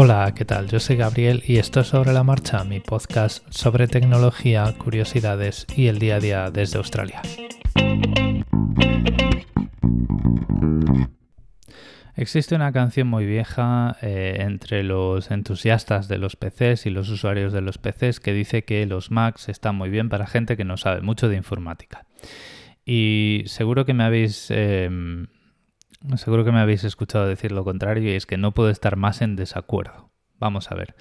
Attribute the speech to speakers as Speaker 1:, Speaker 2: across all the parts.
Speaker 1: Hola, ¿qué tal? Yo soy Gabriel y esto es Sobre la Marcha, mi podcast sobre tecnología, curiosidades y el día a día desde Australia. Existe una canción muy vieja eh, entre los entusiastas de los PCs y los usuarios de los PCs que dice que los Macs están muy bien para gente que no sabe mucho de informática. Y seguro que me habéis em, Seguro que me habéis escuchado decir lo contrario y es que no puedo estar más en desacuerdo. Vamos a ver.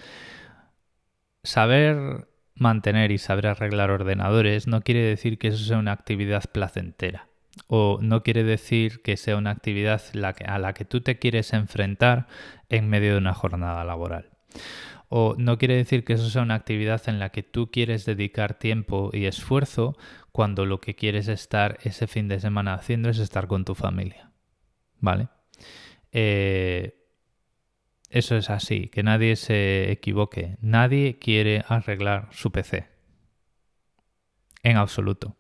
Speaker 1: Saber mantener y saber arreglar ordenadores no quiere decir que eso sea una actividad placentera. O no quiere decir que sea una actividad a la que tú te quieres enfrentar en medio de una jornada laboral. O no quiere decir que eso sea una actividad en la que tú quieres dedicar tiempo y esfuerzo cuando lo que quieres estar ese fin de semana haciendo es estar con tu familia. ¿Vale? Eh, eso es así, que nadie se equivoque. Nadie quiere arreglar su PC. En absoluto.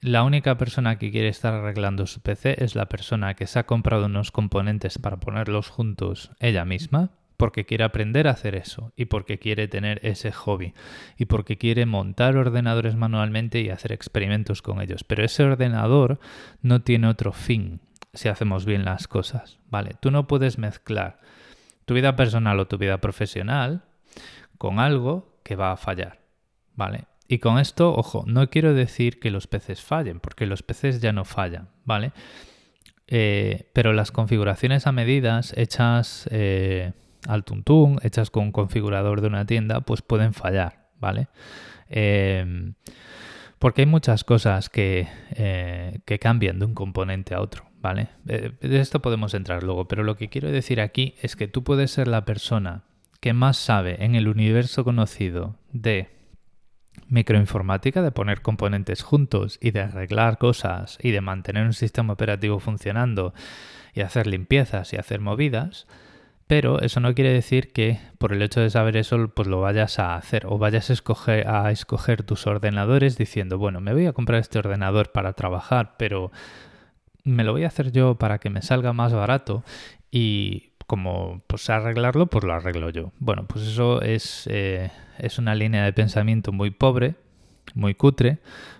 Speaker 1: La única persona que quiere estar arreglando su PC es la persona que se ha comprado unos componentes para ponerlos juntos ella misma, porque quiere aprender a hacer eso y porque quiere tener ese hobby y porque quiere montar ordenadores manualmente y hacer experimentos con ellos. Pero ese ordenador no tiene otro fin, si hacemos bien las cosas, ¿vale? Tú no puedes mezclar tu vida personal o tu vida profesional con algo que va a fallar, ¿vale? Y con esto, ojo, no quiero decir que los peces fallen, porque los peces ya no fallan, ¿vale? Eh, pero las configuraciones a medidas hechas eh, al tuntún, hechas con un configurador de una tienda, pues pueden fallar, ¿vale? Eh, porque hay muchas cosas que, que cambian de un componente a otro. ¿Vale? De esto podemos entrar luego, pero lo que quiero decir aquí es que tú puedes ser la persona que más sabe en el universo conocido de microinformática, de poner componentes juntos y de arreglar cosas y de mantener un sistema operativo funcionando y hacer limpiezas y hacer movidas, pero eso no quiere decir que por el hecho de saber eso pues lo vayas a hacer o vayas a escoger, a escoger tus ordenadores diciendo, bueno, me voy a comprar este ordenador para trabajar, pero me lo voy a hacer yo para que me salga más barato y como pues arreglarlo, pues lo arreglo yo. Bueno, pues eso es, eh, es una línea de pensamiento muy pobre, muy cutre,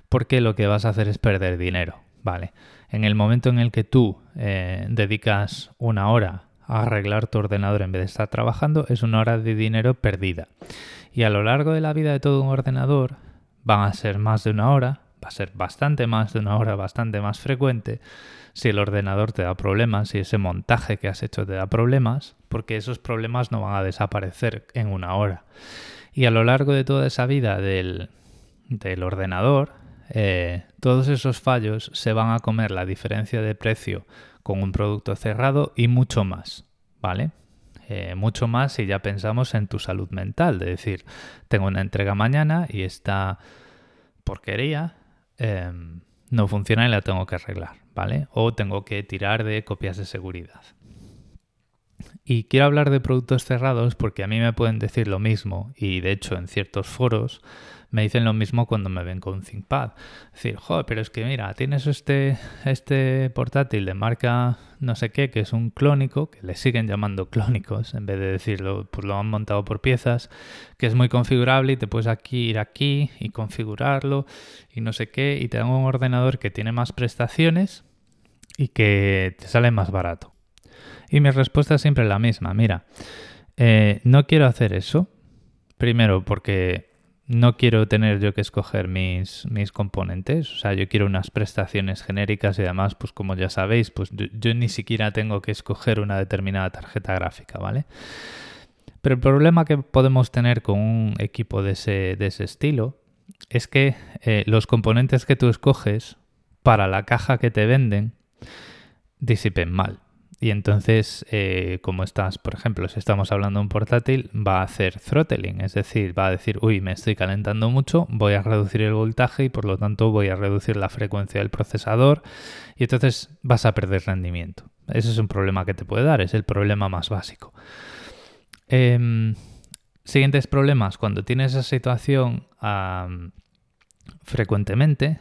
Speaker 1: porque lo que vas a hacer es perder dinero, ¿vale? En el momento en el que tú eh, dedicas una hora a arreglar tu ordenador en vez de estar trabajando, es una hora de dinero perdida. Y a lo largo de la vida de todo un ordenador van a ser más de una hora, va a ser bastante más de una hora, bastante más frecuente si el ordenador te da problemas, si ese montaje que has hecho te da problemas, porque esos problemas no van a desaparecer en una hora. Y a lo largo de toda esa vida del, ordenador, eh, todos esos fallos se van a comer la diferencia de precio con un producto cerrado y mucho más, ¿vale? Eh, mucho más si ya pensamos en tu salud mental, de decir, tengo una entrega mañana y esta porquería Em, no funciona y la tengo que arreglar, ¿vale? O tengo que tirar de copias de seguridad. Y quiero hablar de productos cerrados porque a mí me pueden decir lo mismo y de hecho en ciertos foros me dicen lo mismo cuando me ven con ThinkPad. Es decir, joder, pero es que mira, tienes este, este portátil de marca no sé qué, que es un clónico, que le siguen llamando clónicos, en vez de decirlo, pues lo han montado por piezas, que es muy configurable y te puedes aquí ir aquí y configurarlo y no sé qué, y te un ordenador que tiene más prestaciones y que te sale más barato. Y mi respuesta es siempre la misma, mira, eh, no quiero hacer eso, primero porque no quiero tener yo que escoger mis, mis, componentes, o sea, yo quiero unas prestaciones genéricas y además, pues como ya sabéis, pues yo, ni siquiera tengo que escoger una determinada tarjeta gráfica, ¿vale? Pero el problema que podemos tener con un equipo de ese, de ese estilo es que eh, los componentes que tú escoges para la caja que te venden disipen mal. Y entonces, eh, como estás, por ejemplo, si estamos hablando de un portátil, va a hacer throttling, es decir, va a decir, uy, me estoy calentando mucho, voy a reducir el voltaje y por lo tanto voy a reducir la frecuencia del procesador y entonces vas a perder rendimiento. Ese es un problema que te puede dar, es el problema más básico. Em, siguientes problemas, cuando tienes esa situación frecuentemente,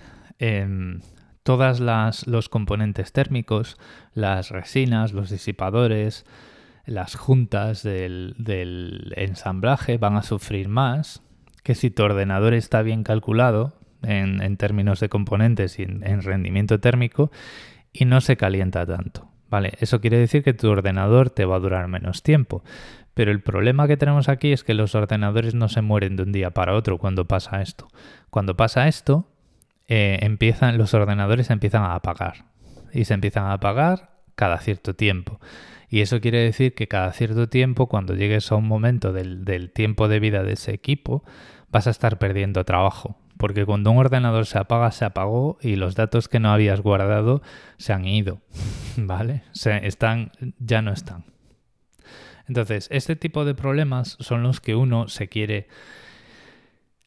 Speaker 1: em, todos los componentes térmicos, las resinas, los disipadores, las juntas del, ensamblaje van a sufrir más que si tu ordenador está bien calculado en, términos de componentes y en, rendimiento térmico y no se calienta tanto. Vale, eso quiere decir que tu ordenador te va a durar menos tiempo. Pero el problema que tenemos aquí es que los ordenadores no se mueren de un día para otro cuando pasa esto. Cuando pasa esto, eh, empiezan, los ordenadores empiezan a apagar. Y se empiezan a apagar cada cierto tiempo. Y eso quiere decir que cada cierto tiempo, cuando llegues a un momento del, del tiempo de vida de ese equipo, vas a estar perdiendo trabajo. Porque cuando un ordenador se apaga, se apagó y los datos que no habías guardado se han ido. ¿Vale? Se están, ya no están. Entonces, este tipo de problemas son los que uno se quiere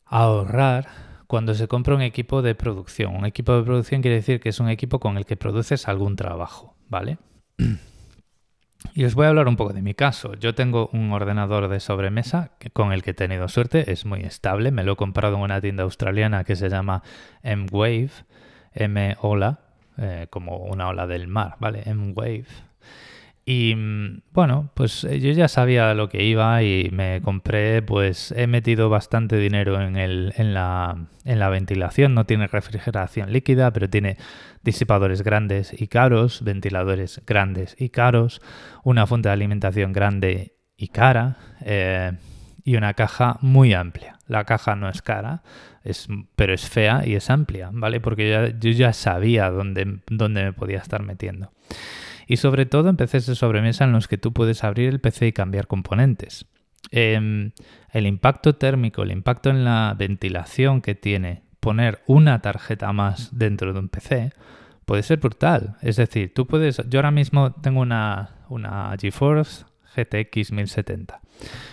Speaker 1: ahorrar cuando se compra un equipo de producción. Un equipo de producción quiere decir que es un equipo con el que produces algún trabajo, ¿vale? Y os voy a hablar un poco de mi caso. Yo tengo un ordenador de sobremesa con el que he tenido suerte, es muy estable. Me lo he comprado en una tienda australiana que se llama M-Wave, M-Ola, eh, como una ola del mar, ¿vale? M-Wave. Y bueno, pues eh, yo ya sabía lo que iba y me compré, pues he metido bastante dinero en, el, en, la, en la ventilación. No tiene refrigeración líquida, pero tiene disipadores grandes y caros, ventiladores grandes y caros, una fuente de alimentación grande y cara eh, y una caja muy amplia. La caja no es cara, es, pero es fea y es amplia, ¿vale? Porque yo ya sabía dónde, dónde me podía estar metiendo y sobre todo en PCs de sobremesa en los que tú puedes abrir el PC y cambiar componentes. Em, el impacto térmico, el impacto en la ventilación que tiene poner una tarjeta más dentro de un PC puede ser brutal. Es decir, tú puedes, yo ahora mismo tengo una, una GeForce GTX 1070.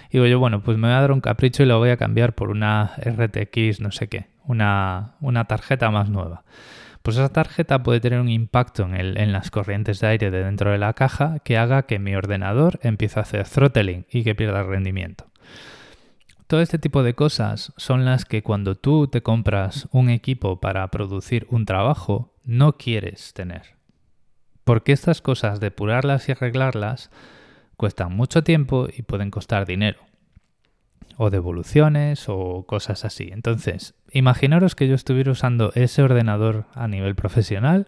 Speaker 1: Y digo yo, bueno, pues me voy a dar un capricho y lo voy a cambiar por una RTX no sé qué, una, una tarjeta más nueva pues esa tarjeta puede tener un impacto en, las corrientes de aire de dentro de la caja que haga que mi ordenador empiece a hacer throttling y que pierda rendimiento. Todo este tipo de cosas son las que cuando tú te compras un equipo para producir un trabajo no quieres tener. Porque estas cosas, depurarlas y arreglarlas, cuestan mucho tiempo y pueden costar dinero o devoluciones o cosas así. Entonces, imaginaros que yo estuviera usando ese ordenador a nivel profesional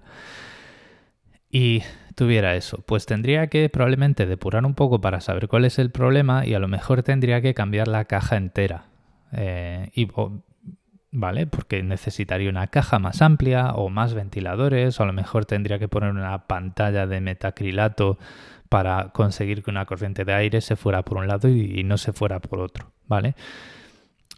Speaker 1: y tuviera eso. Pues tendría que probablemente depurar un poco para saber cuál es el problema y a lo mejor tendría que cambiar la caja entera. Eh, y, ¿Vale? Porque necesitaría una caja más amplia o más ventiladores o a lo mejor tendría que poner una pantalla de metacrilato para conseguir que una corriente de aire se fuera por un lado y, no se fuera por otro, ¿vale?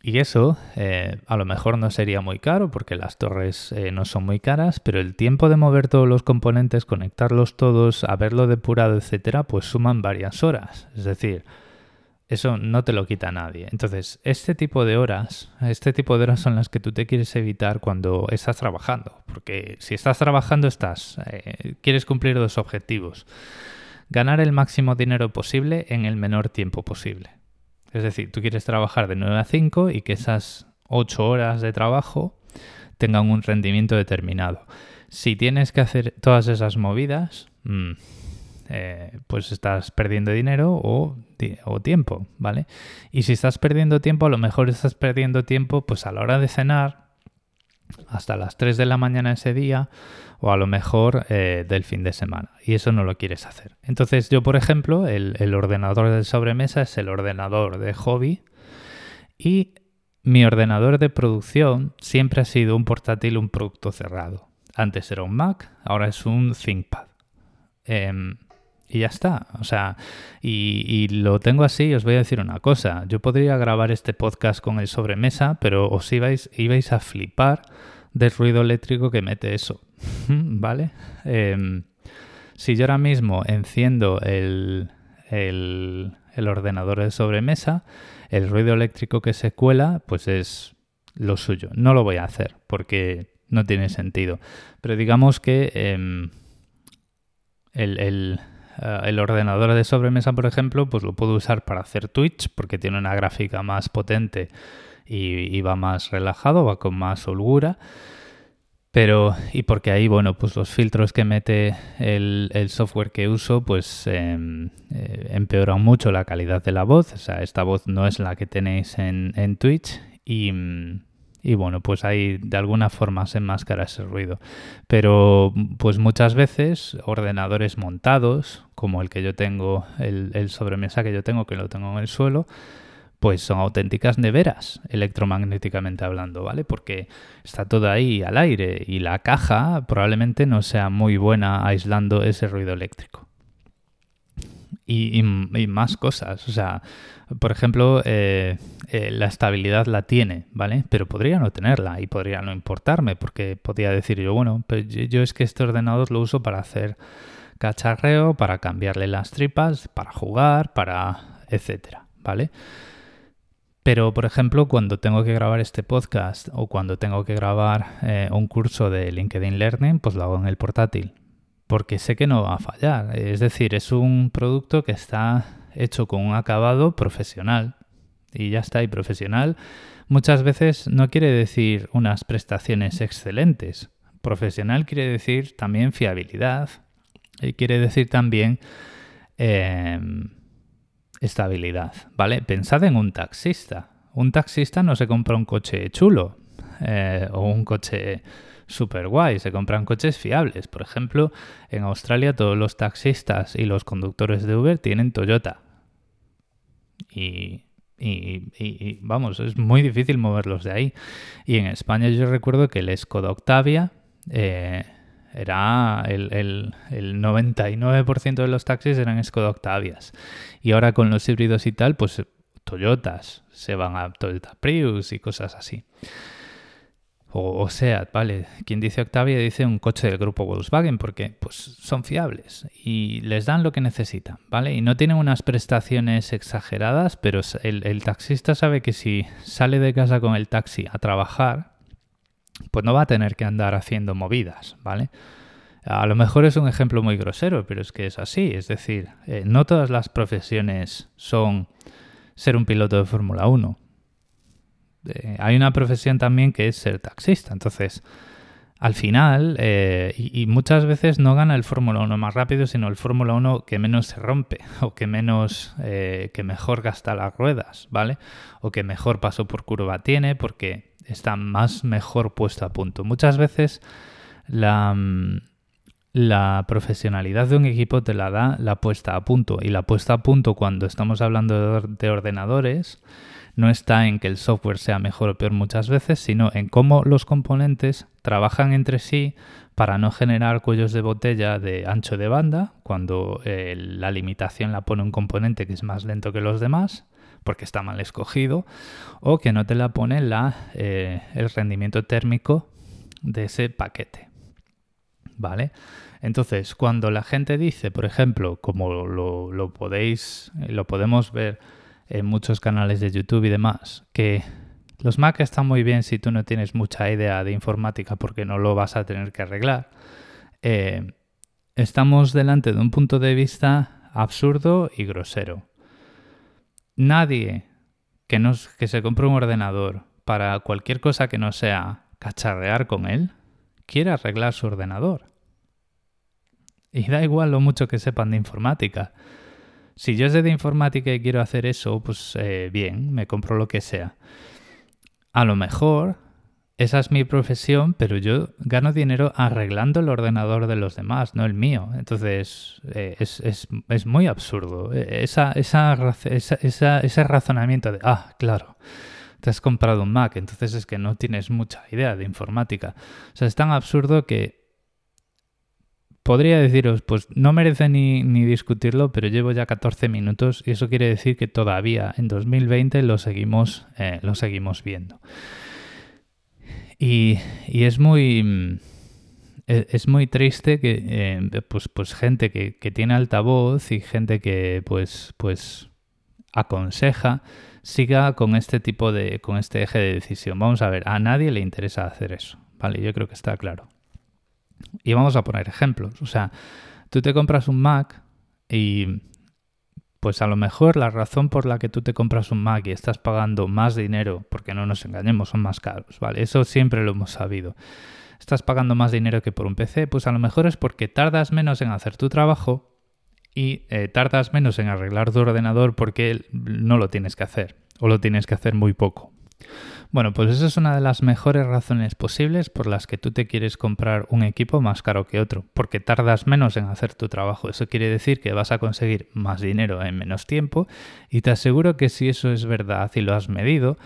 Speaker 1: Y eso eh, a lo mejor no sería muy caro porque las torres eh, no son muy caras, pero el tiempo de mover todos los componentes, conectarlos todos, haberlo depurado, etcétera, pues suman varias horas. Es decir, eso no te lo quita nadie. Entonces, este tipo de horas, este tipo de horas son las que tú te quieres evitar cuando estás trabajando. Porque si estás trabajando, estás, eh, quieres cumplir dos objetivos ganar el máximo dinero posible en el menor tiempo posible. Es decir, tú quieres trabajar de 9 a 5 y que esas 8 horas de trabajo tengan un rendimiento determinado. Si tienes que hacer todas esas movidas, mm, eh, pues estás perdiendo dinero o, o, tiempo, ¿vale? Y si estás perdiendo tiempo, a lo mejor estás perdiendo tiempo pues a la hora de cenar hasta las 3 de la mañana ese día o a lo mejor eh, del fin de semana. Y eso no lo quieres hacer. Entonces yo, por ejemplo, el, ordenador de sobremesa es el ordenador de hobby y mi ordenador de producción siempre ha sido un portátil, un producto cerrado. Antes era un Mac, ahora es un ThinkPad. Em, y ya está. O sea, y, lo tengo así, os voy a decir una cosa. Yo podría grabar este podcast con el sobremesa, pero os ibais a flipar del ruido eléctrico que mete eso. ¿Vale? Em, si yo ahora mismo enciendo el, el, ordenador de sobremesa, el ruido eléctrico que se cuela, pues es lo suyo. No lo voy a hacer porque no tiene sentido. Pero digamos que em, el, eh, el, ordenador de sobremesa, por ejemplo, pues lo puedo usar para hacer Twitch porque tiene una gráfica más potente y, va más relajado, va con más holgura. Pero, y porque ahí, bueno, pues los filtros que mete el, software que uso, pues em, eh, empeoran mucho la calidad de la voz. O sea, esta voz no es la que tenéis en, en Twitch y, y, bueno, pues ahí de alguna forma se enmascara ese ruido. Pero, pues muchas veces ordenadores montados, como el que yo tengo, el, el sobremesa que yo tengo, que lo tengo en el suelo, pues son auténticas neveras, electromagnéticamente hablando, ¿vale? Porque está todo ahí al aire y la caja probablemente no sea muy buena aislando ese ruido eléctrico. Y, más cosas, o sea, por ejemplo, eh, eh, la estabilidad la tiene, ¿vale? Pero podría no tenerla y podría no importarme, porque podría decir yo, bueno, pues yo es que este ordenador lo uso para hacer cacharreo, para cambiarle las tripas, para jugar, para etcétera, ¿vale? Pero, por ejemplo, cuando tengo que grabar este podcast o cuando tengo que grabar eh, un curso de LinkedIn Learning, pues lo hago en el portátil. Porque sé que no va a fallar. Es decir, es un producto que está hecho con un acabado profesional. Y ya está, y profesional muchas veces no quiere decir unas prestaciones excelentes. Profesional quiere decir también fiabilidad. Y quiere decir también... Em, estabilidad, ¿vale? Pensad en un taxista. Un taxista no se compra un coche chulo eh, o un coche super guay, se compran coches fiables. Por ejemplo, en Australia todos los taxistas y los conductores de Uber tienen Toyota. Y, y, vamos, es muy difícil moverlos de ahí. Y en España yo recuerdo que el Skoda Octavia eh, era el, el, el 99% de los taxis eran Skoda Octavias. Y ahora con los híbridos y tal, pues Toyotas se van a Toyota Prius y cosas así. O, sea, vale, quien dice Octavia dice un coche del grupo Volkswagen porque pues son fiables y les dan lo que necesitan, ¿vale? Y no tienen unas prestaciones exageradas, pero el taxista sabe que si sale de casa con el taxi a trabajar, pues no va a tener que andar haciendo movidas, ¿vale? A lo mejor es un ejemplo muy grosero, pero es que es así. Es decir, eh, no todas las profesiones son ser un piloto de Fórmula 1. Eh, hay una profesión también que es ser taxista. Entonces, al final, eh, y, muchas veces no gana el Fórmula 1 más rápido, sino el Fórmula 1 que menos se rompe, o que menos, que mejor gasta las ruedas, ¿vale? O que mejor paso por curva tiene, porque está más mejor puesto a punto. Muchas veces la, mm, la profesionalidad de un equipo te la da la puesta a punto. Y la puesta a punto cuando estamos hablando de ordenadores no está en que el software sea mejor o peor muchas veces, sino en cómo los componentes trabajan entre sí para no generar cuellos de botella de ancho de banda, cuando eh, la limitación la pone un componente que es más lento que los demás, porque está mal escogido, o que no te la pone la, eh, el rendimiento térmico de ese paquete. ¿Vale? Entonces, cuando la gente dice, por ejemplo, como lo, podéis, lo podemos ver en muchos canales de YouTube y demás, que los Mac están muy bien si tú no tienes mucha idea de informática porque no lo vas a tener que arreglar. Eh, estamos delante de un punto de vista absurdo y grosero. Nadie que, nos, que se compre un ordenador para cualquier cosa que no sea cacharrear con él, quiere arreglar su ordenador. Y da igual lo mucho que sepan de informática. Si yo sé de informática y quiero hacer eso, pues eh, bien, me compro lo que sea. A lo mejor esa es mi profesión, pero yo gano dinero arreglando el ordenador de los demás, no el mío. Entonces, eh, es, muy absurdo. E, esa, ese razonamiento de, ah, claro, te has comprado un Mac, entonces es que no tienes mucha idea de informática. O sea, es tan absurdo que podría deciros, pues no merece ni, discutirlo, pero llevo ya 14 minutos y eso quiere decir que todavía en 2020 lo seguimos, eh, lo seguimos viendo. Y, es muy mm, e, es muy triste que eh, pues, pues gente que, tiene altavoz y gente que pues pues aconseja siga con este tipo de con este eje de decisión. Vamos a ver, a nadie le interesa hacer eso, ¿vale? Yo creo que está claro. Y vamos a poner ejemplos, o sea, tú te compras un Mac y pues a lo mejor la razón por la que tú te compras un Mac y estás pagando más dinero, porque no nos engañemos, son más caros, ¿vale? Eso siempre lo hemos sabido. estás pagando más dinero que por un PC, pues a lo mejor es porque tardas menos en hacer tu trabajo y eh, tardas menos en arreglar tu ordenador porque no lo tienes que hacer o lo tienes que hacer muy poco. Bueno, pues esa es una de las mejores razones posibles por las que tú te quieres comprar un equipo más caro que otro, porque tardas menos en hacer tu trabajo. Eso quiere decir que vas a conseguir más dinero en menos tiempo y te aseguro que si eso es verdad y lo has medido,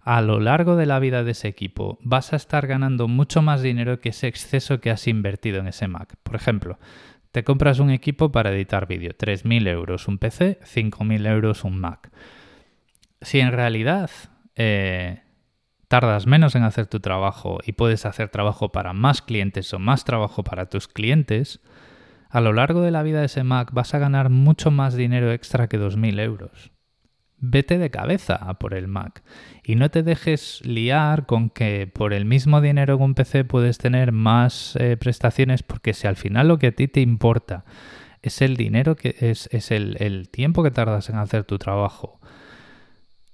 Speaker 1: a lo largo de la vida de ese equipo vas a estar ganando mucho más dinero que ese exceso que has invertido en ese Mac. Por ejemplo, te compras un equipo para editar vídeo, 3.000 euros un PC, 5.000 euros un Mac. Si en realidad eh, tardas menos en hacer tu trabajo y puedes hacer trabajo para más clientes o más trabajo para tus clientes, a lo largo de la vida de ese Mac vas a ganar mucho más dinero extra que 2.000 euros. Vete de cabeza a por el Mac y no te dejes liar con que por el mismo dinero en un PC puedes tener más eh, prestaciones porque si al final lo que a ti te importa es el dinero que es, es el, el tiempo que tardas en hacer tu trabajo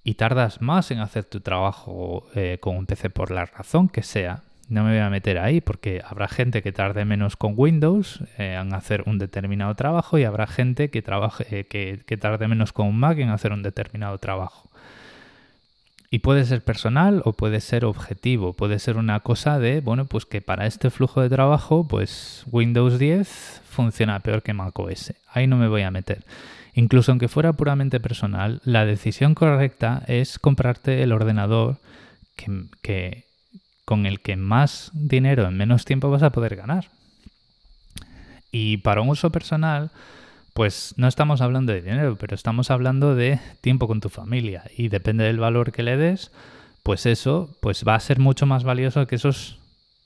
Speaker 1: y tardas más en hacer tu trabajo eh, con un PC por la razón que sea, no me voy a meter ahí porque habrá gente que tarde menos con Windows eh, en hacer un determinado trabajo y habrá gente que, trabaje, eh, que, que, tarde menos con un Mac en hacer un determinado trabajo. Y puede ser personal o puede ser objetivo, puede ser una cosa de, bueno, pues que para este flujo de trabajo, pues Windows 10 funciona peor que Mac OS. Ahí no me voy a meter. Incluso aunque fuera puramente personal, la decisión correcta es comprarte el ordenador que, con el que más dinero en menos tiempo vas a poder ganar. Y para un uso personal, pues no estamos hablando de dinero, pero estamos hablando de tiempo con tu familia. Y depende del valor que le des, pues eso pues va a ser mucho más valioso que esos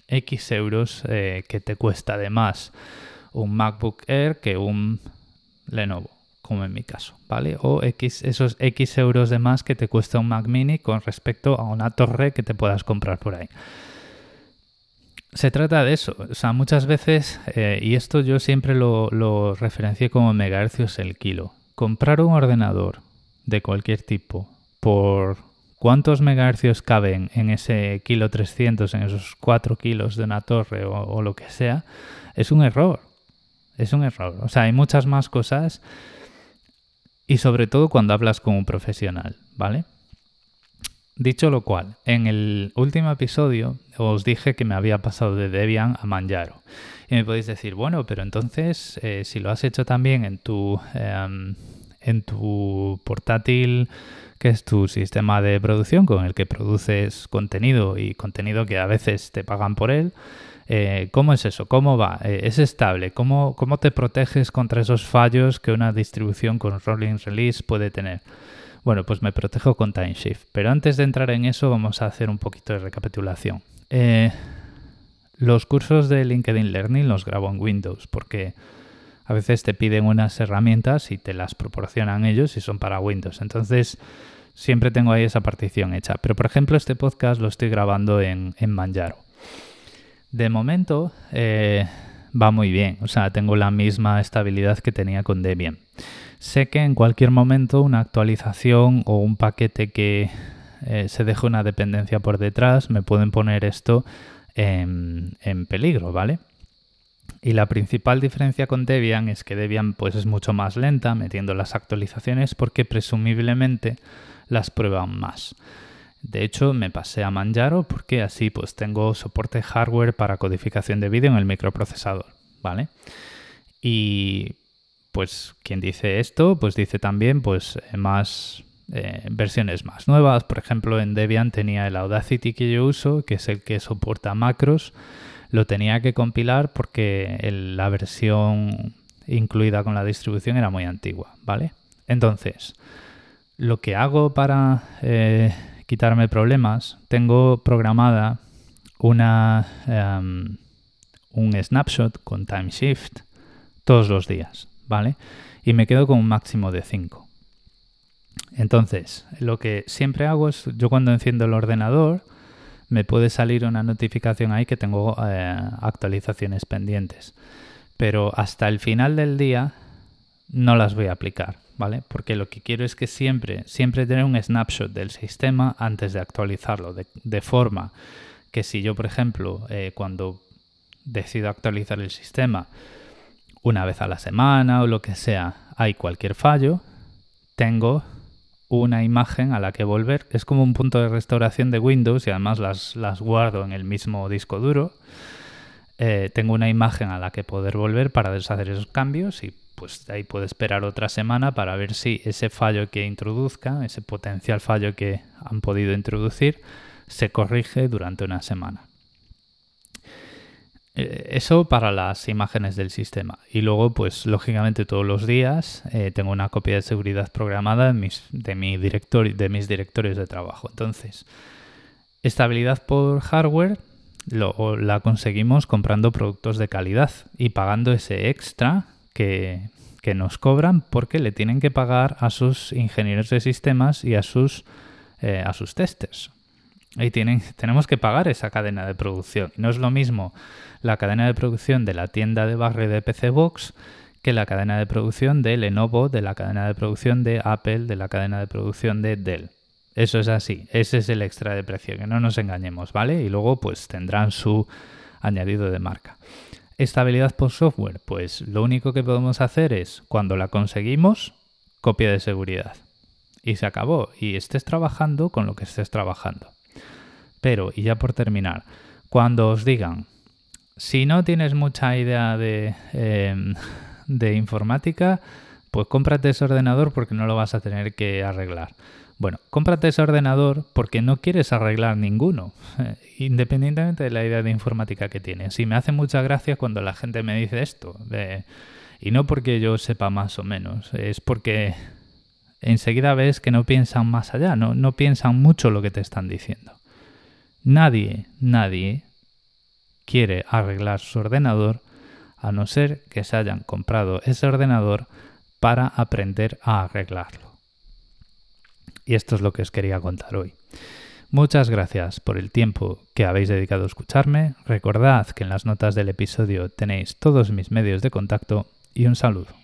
Speaker 1: X euros eh, que te cuesta de más un MacBook Air que un Lenovo como en mi caso, ¿vale? O X, esos X euros de más que te cuesta un Mac mini con respecto a una torre que te puedas comprar por ahí. Se trata de eso, o sea, muchas veces, eh, y esto yo siempre lo, lo referencié como megahercios el kilo, comprar un ordenador de cualquier tipo por cuántos megahercios caben en ese kilo 300, en esos 4 kilos de una torre o, o lo que sea, es un error. Es un error. O sea, hay muchas más cosas y sobre todo cuando hablas con un profesional, ¿vale? Dicho lo cual, en el último episodio os dije que me había pasado de Debian a Manjaro. Y me podéis decir, bueno, pero entonces eh, si lo has hecho también en tu, em, en tu portátil, que es tu sistema de producción con el que produces contenido y contenido que a veces te pagan por él, eh, ¿Cómo es eso? ¿Cómo va? Eh, ¿Es estable? ¿Cómo, ¿Cómo te proteges contra esos fallos que una distribución con rolling release puede tener? Bueno, pues me protejo con TimeShift. Pero antes de entrar en eso vamos a hacer un poquito de recapitulación. Eh, los cursos de LinkedIn Learning los grabo en Windows porque a veces te piden unas herramientas y te las proporcionan ellos y son para Windows. Entonces siempre tengo ahí esa partición hecha. Pero por ejemplo este podcast lo estoy grabando en, en Manjaro. De momento eh, va muy bien, o sea, tengo la misma estabilidad que tenía con Debian. Sé que en cualquier momento una actualización o un paquete que eh, se deje una dependencia por detrás me pueden poner esto en, en, peligro, ¿vale? Y la principal diferencia con Debian es que Debian pues es mucho más lenta metiendo las actualizaciones porque presumiblemente las prueban más. De hecho, me pasé a Manjaro porque así pues tengo soporte hardware para codificación de vídeo en el microprocesador, ¿vale? Y pues quien dice esto, pues dice también pues más eh, versiones más nuevas. Por ejemplo, en Debian tenía el Audacity que yo uso, que es el que soporta macros. Lo tenía que compilar porque la versión incluida con la distribución era muy antigua, ¿vale? Entonces, lo que hago para eh, quitarme problemas, tengo programada una, um, un snapshot con time shift todos los días, ¿vale? Y me quedo con un máximo de 5. Entonces, lo que siempre hago es, yo cuando enciendo el ordenador, me puede salir una notificación ahí que tengo eh, actualizaciones pendientes. Pero hasta el final del día no las voy a aplicar. ¿Vale? Porque lo que quiero es que siempre, siempre tener un snapshot del sistema antes de actualizarlo, de, forma que si yo, por ejemplo, eh, cuando decido actualizar el sistema una vez a la semana o lo que sea, hay cualquier fallo, tengo una imagen a la que volver. Es como un punto de restauración de Windows y además las, las guardo en el mismo disco duro. Eh, tengo una imagen a la que poder volver para deshacer esos cambios y pues ahí puedo esperar otra semana para ver si ese fallo que introduzca, ese potencial fallo que han podido introducir, se corrige durante una semana. Eh, eso para las imágenes del sistema. Y luego, pues lógicamente todos los días eh, tengo una copia de seguridad programada mis, de, de mis directorios de trabajo. Entonces, estabilidad por hardware lo, la conseguimos comprando productos de calidad y pagando ese extra que, nos cobran porque le tienen que pagar a sus ingenieros de sistemas y a sus, eh, a sus testers. Y tienen, tenemos que pagar esa cadena de producción. No es lo mismo la cadena de producción de la tienda de barrio de PC Box que la cadena de producción de Lenovo, de la cadena de producción de Apple, de la cadena de producción de Dell. Eso es así, ese es el extra de precio, que no nos engañemos, ¿vale? Y luego pues tendrán su añadido de marca. Estabilidad por software, pues lo único que podemos hacer es, cuando la conseguimos, copia de seguridad. Y se acabó, y estés trabajando con lo que estés trabajando. Pero, y ya por terminar, cuando os digan, si no tienes mucha idea de, em, de informática, pues cómprate ese ordenador porque no lo vas a tener que arreglar. Bueno, cómprate ese ordenador porque no quieres arreglar ninguno, independientemente de la idea de informática que tienes. Y me hace mucha gracia cuando la gente me dice esto. y no porque yo sepa más o menos, es porque enseguida ves que no piensan más allá, no, no piensan mucho lo que te están diciendo. Nadie, nadie quiere arreglar su ordenador a no ser que se hayan comprado ese ordenador para aprender a arreglarlo. Y esto es lo que os quería contar hoy. Muchas gracias por el tiempo que habéis dedicado a escucharme. Recordad que en las notas del episodio tenéis todos mis medios de contacto y un saludo.